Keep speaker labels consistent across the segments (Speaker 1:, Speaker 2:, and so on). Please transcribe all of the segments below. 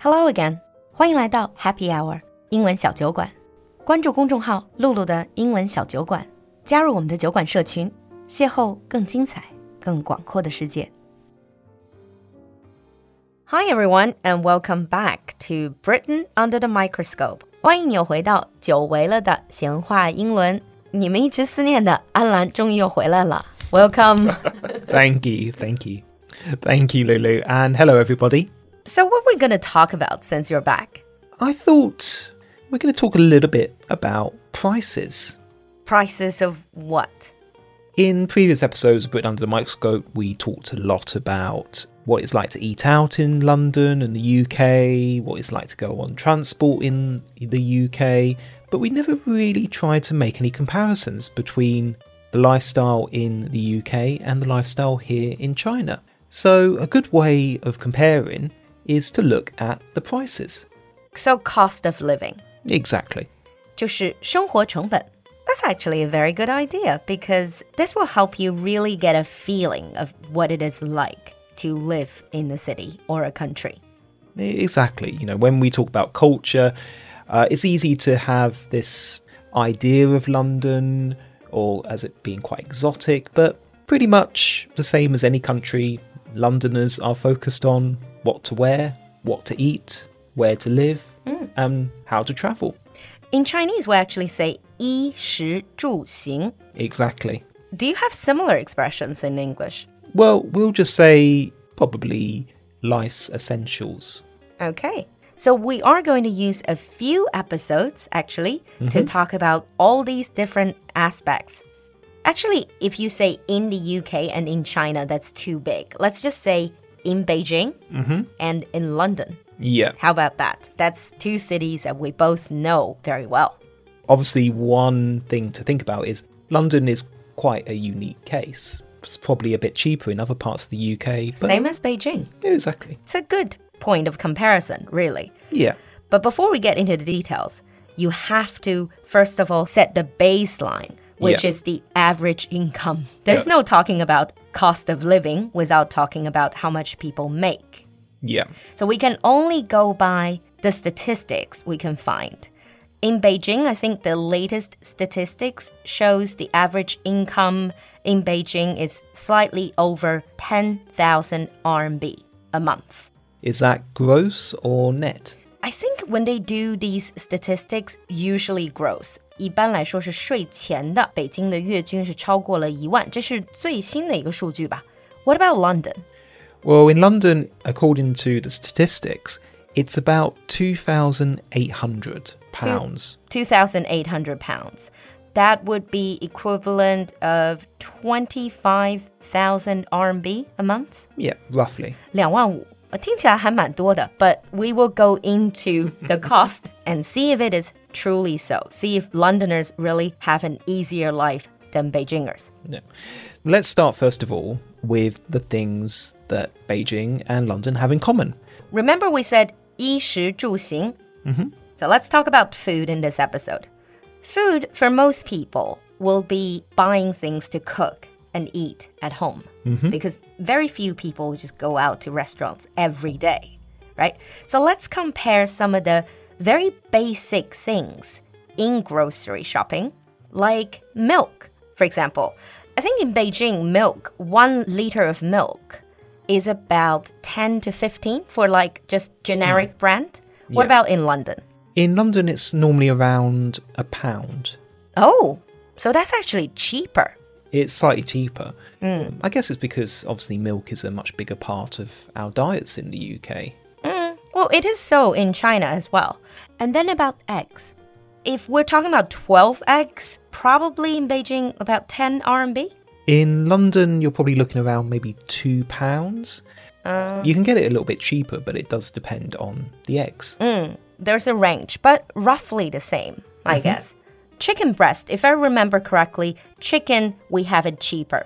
Speaker 1: Hello again，欢迎来到 Happy Hour 英文小酒馆。关注公众号“露露的英文小酒馆”，加入我们的酒馆社群，邂逅更精彩、更广阔的世界。Hi everyone, and welcome back to Britain under the microscope。欢迎你又回到久违了的闲话英伦。你们一直思念的安兰终于又回来了。Welcome.
Speaker 2: thank you, thank you, thank you, Lulu, and hello everybody.
Speaker 1: So, what are we going to talk about since you're back?
Speaker 2: I thought we're going to talk a little bit about prices.
Speaker 1: Prices of what?
Speaker 2: In previous episodes of Britain Under the Microscope, we talked a lot about what it's like to eat out in London and the UK, what it's like to go on transport in the UK, but we never really tried to make any comparisons between the lifestyle in the UK and the lifestyle here in China. So, a good way of comparing is to look at the prices.
Speaker 1: So, cost of living.
Speaker 2: Exactly.
Speaker 1: 就是生活成本. That's actually a very good idea because this will help you really get a feeling of what it is like to live in the city or a country.
Speaker 2: Exactly. You know, when we talk about culture, uh, it's easy to have this idea of London or as it being quite exotic, but pretty much the same as any country. Londoners are focused on what to wear, what to eat, where to live, mm. and how to travel.
Speaker 1: In Chinese, we actually say 衣食住行.
Speaker 2: Exactly.
Speaker 1: Do you have similar expressions in English?
Speaker 2: Well, we'll just say probably life's essentials.
Speaker 1: Okay. So we are going to use a few episodes actually mm -hmm. to mm-hmm. talk about all these different aspects. Actually, if you say in the UK and in China, that's too big. Let's just say in Beijing
Speaker 2: mm -hmm.
Speaker 1: and in London.
Speaker 2: Yeah.
Speaker 1: How about that? That's two cities that we both know very well.
Speaker 2: Obviously, one thing to think about is London is quite a unique case. It's probably a bit cheaper in other parts of the UK.
Speaker 1: Same as Beijing.
Speaker 2: Yeah, exactly.
Speaker 1: It's a good point of comparison, really.
Speaker 2: Yeah.
Speaker 1: But before we get into the details, you have to, first of all, set the baseline which yeah. is the average income. There's yeah. no talking about cost of living without talking about how much people make.
Speaker 2: Yeah.
Speaker 1: So we can only go by the statistics we can find. In Beijing, I think the latest statistics shows the average income in Beijing is slightly over 10,000 RMB a month.
Speaker 2: Is that gross or net?
Speaker 1: I think when they do these statistics, usually gross. 一般来说是税前的，北京的月均是超过了一万，这是最新的一个数据吧？What about London?
Speaker 2: Well, in London, according to the statistics, it's about two thousand eight hundred pounds.
Speaker 1: Two thousand eight hundred pounds. That would be equivalent of twenty five thousand RMB a month.
Speaker 2: Yeah, roughly.
Speaker 1: 两万五。听起来还蛮多的, but we will go into the cost and see if it is truly so. See if Londoners really have an easier life than Beijingers.
Speaker 2: Yeah. Let's start first of all with the things that Beijing and London have in common.
Speaker 1: Remember we said 衣食住行?
Speaker 2: Mm -hmm.
Speaker 1: So let's talk about food in this episode. Food for most people will be buying things to cook and eat at home
Speaker 2: mm -hmm.
Speaker 1: because very few people just go out to restaurants every day, right? So let's compare some of the very basic things in grocery shopping, like milk, for example. I think in Beijing, milk, one liter of milk is about 10 to 15 for like just generic mm. brand. What yeah. about in London?
Speaker 2: In London, it's normally around a pound.
Speaker 1: Oh, so that's actually cheaper.
Speaker 2: It's slightly cheaper.
Speaker 1: Mm.
Speaker 2: I guess it's because obviously milk is a much bigger part of our diets in the UK.
Speaker 1: Mm. Well, it is so in China as well. And then about eggs. If we're talking about 12 eggs, probably in Beijing about 10 RMB.
Speaker 2: In London, you're probably looking around maybe two pounds.
Speaker 1: Uh,
Speaker 2: you can get it a little bit cheaper, but it does depend on the eggs.
Speaker 1: Mm, there's a range, but roughly the same, I -hmm. guess. Chicken breast, if I remember correctly, chicken, we have it cheaper.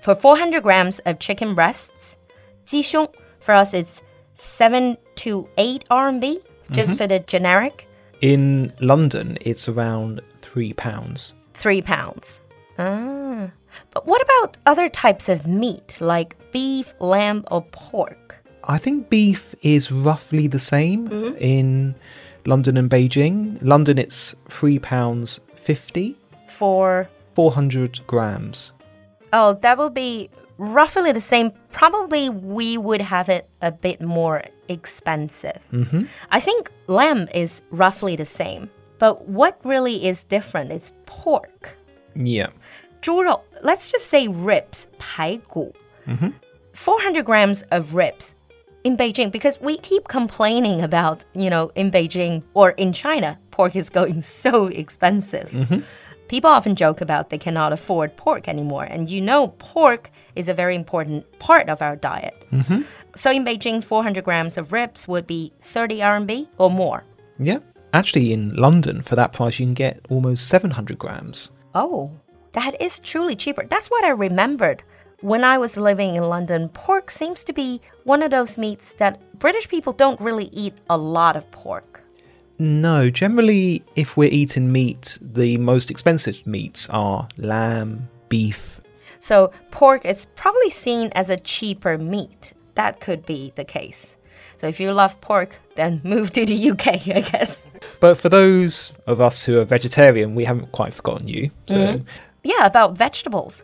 Speaker 1: For 400 grams of chicken breasts, 鸡胸, for us, it's 7 to 8 RMB, just mm -hmm. for the generic.
Speaker 2: In London, it's around three pounds.
Speaker 1: Three pounds. Ah. But what about other types of meat, like beef, lamb, or pork?
Speaker 2: I think beef is roughly the same in London and Beijing. London, it's three pounds fifty,
Speaker 1: For
Speaker 2: four hundred grams.
Speaker 1: oh, that will be roughly the same Probably we would have it a bit more expensive. Mm-hmm. I think lamb is roughly the same, but what really is different is pork.
Speaker 2: Yeah.
Speaker 1: 猪肉, let's just say ribs, 排骨. 400 grams of ribs in Beijing because we keep complaining about, you know, in Beijing or in China, pork is going so expensive. People often joke about they cannot afford pork anymore. And you know, pork is a very important part of our diet. Mm-hmm. So in Beijing, 400 grams of ribs would be 30 RMB or more.
Speaker 2: Yeah. Actually, in London, for that price, you can get almost 700 grams.
Speaker 1: Oh, that is truly cheaper. That's what I remembered. When I was living in London, pork seems to be one of those meats that British people don't really eat a lot of pork.
Speaker 2: No, generally, if we're eating meat, the most expensive meats are lamb, beef.
Speaker 1: So pork is probably seen as a cheaper meat. That could be the case. So if you love pork, then move to the UK, I guess.
Speaker 2: But for those of us who are vegetarian, we haven't quite forgotten you. So, mm-hmm.
Speaker 1: Yeah, about vegetables.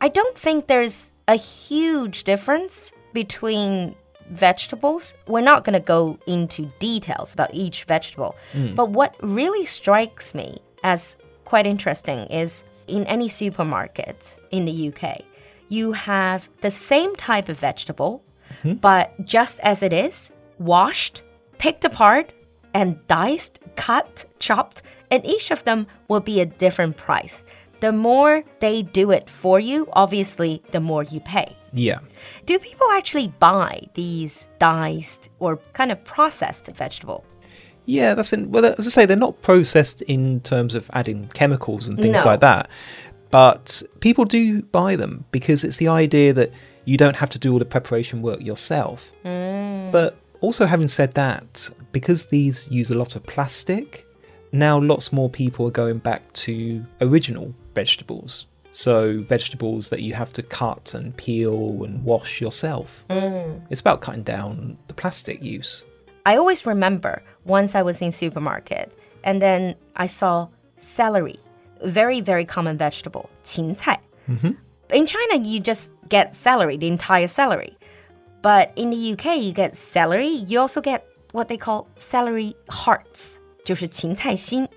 Speaker 1: I don't think there's a huge difference between vegetables. We're not going to go into details about each vegetable. Hmm. But what really strikes me as quite interesting is in any supermarket in the UK, you have the same type of vegetable, mm-hmm. but just as it is, washed, picked apart, and diced, cut, chopped, and each of them will be a different price. The more they do it for you, obviously, the more you pay.
Speaker 2: yeah.
Speaker 1: Do people actually buy these diced or kind of processed vegetable?
Speaker 2: Yeah, that's in. Well, as I say, they're not processed in terms of adding chemicals and things
Speaker 1: No.
Speaker 2: like that. But people do buy them because it's the idea that you don't have to do all the preparation work yourself. Mm. But also, having said that, because these use a lot of plastic, now lots more people are going back to original vegetables. So, vegetables that you have to cut and peel and wash yourself. Mm. It's about cutting down the plastic use.
Speaker 1: I always remember once I was in supermarket and then I saw celery, very very common vegetable, 芹菜. Mm-hmm. In China, you just get celery, the entire celery. But in the UK, you get celery. You also get what they call celery hearts, 就是芹菜心.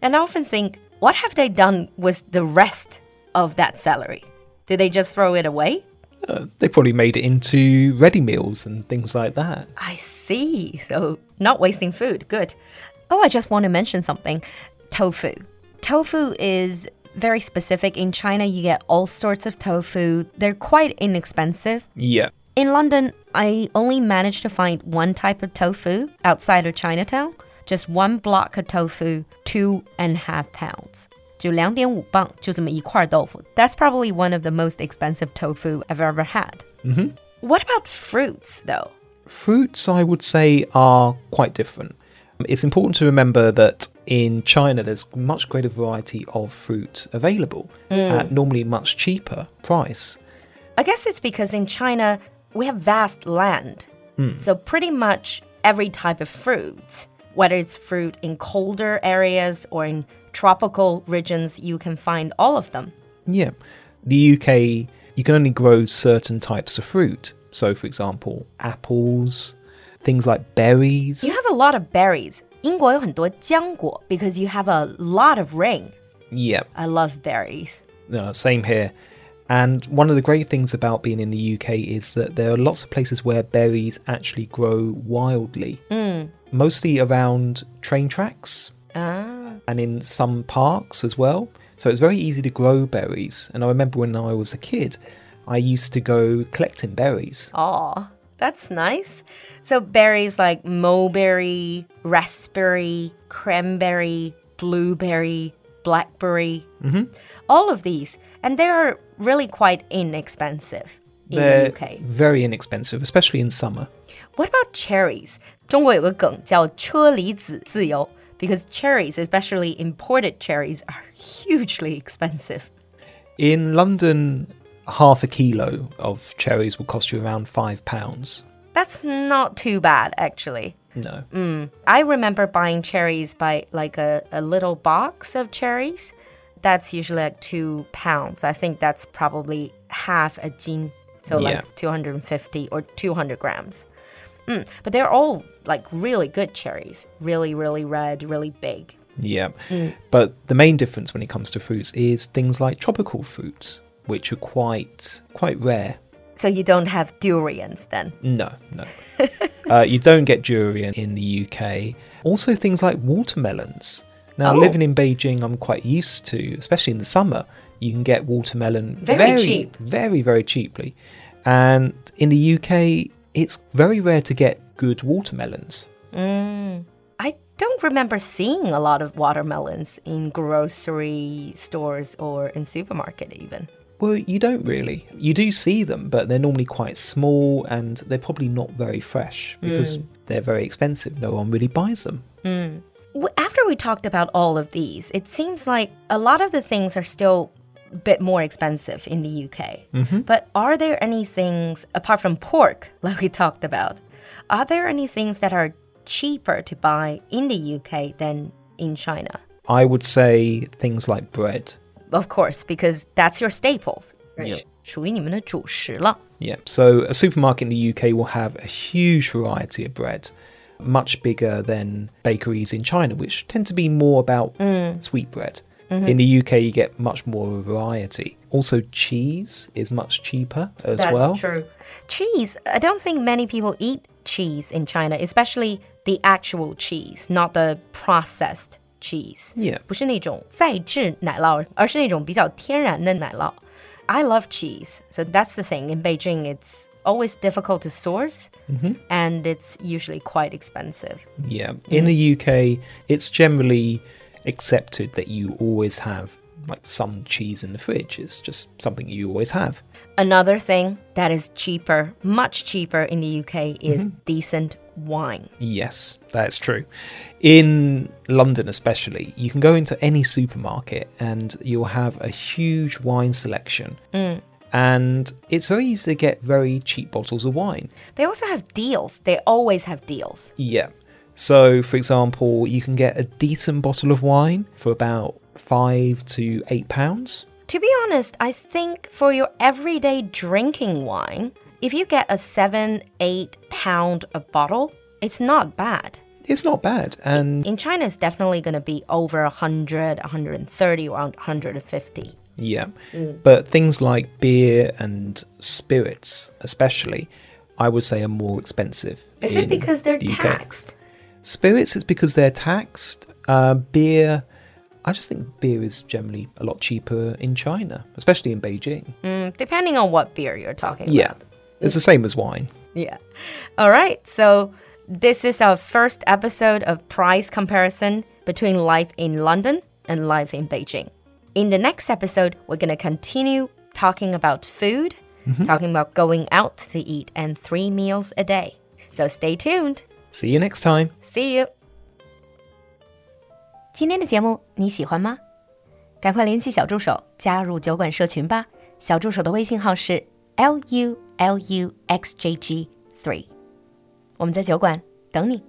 Speaker 1: And I often think, what have they done with the rest of that celery? Did they just throw it away?
Speaker 2: Uh, they probably made it into ready meals and things like that.
Speaker 1: I see. So, not wasting food. Good. Oh, I just want to mention something tofu. Tofu is very specific. In China, you get all sorts of tofu, they're quite inexpensive.
Speaker 2: Yeah.
Speaker 1: In London, I only managed to find one type of tofu outside of Chinatown. Just one block of tofu, two and a half pounds. 就两点五磅，就这么一块豆腐. That's probably one of the most expensive tofu I've ever had. What about fruits, though?
Speaker 2: Fruits, I would say, are quite different. It's important to remember that in China, there's much greater variety of fruit available at normally much cheaper price.
Speaker 1: I guess it's because in China, we have vast land. So, pretty much every type of fruit, whether it's fruit in colder areas or in tropical regions, you can find all of them.
Speaker 2: Yeah. The UK, you can only grow certain types of fruit. So, for example, apples, things like berries.
Speaker 1: You have a lot of berries. 英国有很多浆果 because you have a lot of rain.
Speaker 2: Yeah.
Speaker 1: I love berries.
Speaker 2: No, same here. And one of the great things about being in the UK is that there are lots of places where berries actually grow wildly, mostly around train tracks
Speaker 1: Ah.
Speaker 2: and in some parks as well. So it's very easy to grow berries. And I remember when I was a kid, I used to go collecting berries.
Speaker 1: Aw, that's nice. So berries like mulberry, raspberry, cranberry, blueberry, blackberry, all of these, and they are really quite inexpensive in
Speaker 2: They're
Speaker 1: the UK.
Speaker 2: very inexpensive, especially in summer.
Speaker 1: What about cherries? 中国有个梗叫车厘子自由 because cherries, especially imported cherries, are hugely expensive.
Speaker 2: In London, half a kilo of cherries will cost you around five pounds.
Speaker 1: That's not too bad, actually.
Speaker 2: No.
Speaker 1: I remember buying cherries by like a, a little box of cherries. That's usually like two pounds. I think that's probably half a jin. So
Speaker 2: Yeah.
Speaker 1: like 250 or 200 grams. Mm, but they're all like really good cherries. Really, really red, really big.
Speaker 2: Yeah. But the main difference when it comes to fruits is things like tropical fruits, which are quite quite rare.
Speaker 1: So you don't have durians then.
Speaker 2: No, no. uh, you don't get durian in the UK. Also, things like watermelons. Now,
Speaker 1: Oh.
Speaker 2: living in Beijing, I'm quite used to, especially in the summer, you can get watermelon
Speaker 1: Very cheap.
Speaker 2: very, very cheaply. And in the UK, it's very rare to get good watermelons. Mm.
Speaker 1: I don't remember seeing a lot of watermelons in grocery stores or in supermarket even.
Speaker 2: Well, you don't really. You do see them, but they're normally quite small and they're probably not very fresh because mm. they're very expensive. No one really buys them. Mm.
Speaker 1: W- After we talked about all of these, it seems like a lot of the things are still bit more expensive in the UK. Mm -hmm. But are there any things, apart from pork, like we talked about, are there any things that are cheaper to buy in the UK than in China?
Speaker 2: I would say things like bread.
Speaker 1: Of course, because that's your staples.
Speaker 2: Yeah. yeah. So a supermarket in the UK will have a huge variety of bread, much bigger than bakeries in China, which tend to be more about mm. sweet bread. In the UK, you get much more variety. Also, cheese is much cheaper as
Speaker 1: That's
Speaker 2: well.
Speaker 1: true. Cheese, I don't think many people eat cheese in China, especially the actual cheese, not the processed cheese.
Speaker 2: Yeah.
Speaker 1: 不是那种再制奶酪，而是那种比较天然的奶酪。I love cheese, so that's the thing. In Beijing, it's always difficult to source, and it's usually quite expensive.
Speaker 2: Yeah, in the UK, it's generally accepted that you always have like some cheese in the fridge. It's just something you always have.
Speaker 1: Another thing that is cheaper, much cheaper in the UK, is mm-hmm. decent wine.
Speaker 2: Yes, that's true. In London, especially, you can go into any supermarket and you'll have a huge wine selection. Mm. And it's very easy to get very cheap bottles of wine.
Speaker 1: They also have deals. They always have deals.
Speaker 2: Yeah. So, for example, you can get a decent bottle of wine for about five to eight pounds.
Speaker 1: To be honest, I think for your everyday drinking wine, if you get a seven, eight pound a bottle, it's not bad.
Speaker 2: It's not bad. And
Speaker 1: In China, it's definitely going to be over 100, 130, or 150.
Speaker 2: Yeah. Mm. But things like beer and spirits, especially, I would say are more expensive.
Speaker 1: Is it because they're
Speaker 2: the
Speaker 1: taxed?
Speaker 2: Spirits it's because they're taxed. Uh, beer, I just think beer is generally a lot cheaper in China, especially in Beijing.
Speaker 1: Mm, depending on what beer you're talking
Speaker 2: Yeah.
Speaker 1: about.
Speaker 2: It's the same as wine.
Speaker 1: Yeah. All right. So this is our first episode of price comparison between life in London and life in Beijing. In the next episode, we're going to continue talking about food, talking about going out to eat and three meals a day. So stay tuned.
Speaker 2: See you next time.
Speaker 1: See you. 今天的节目你喜欢吗？赶快联系小助手加入酒馆社群吧。小助手的微信号是 l u l u x j g three。我们在酒馆等你。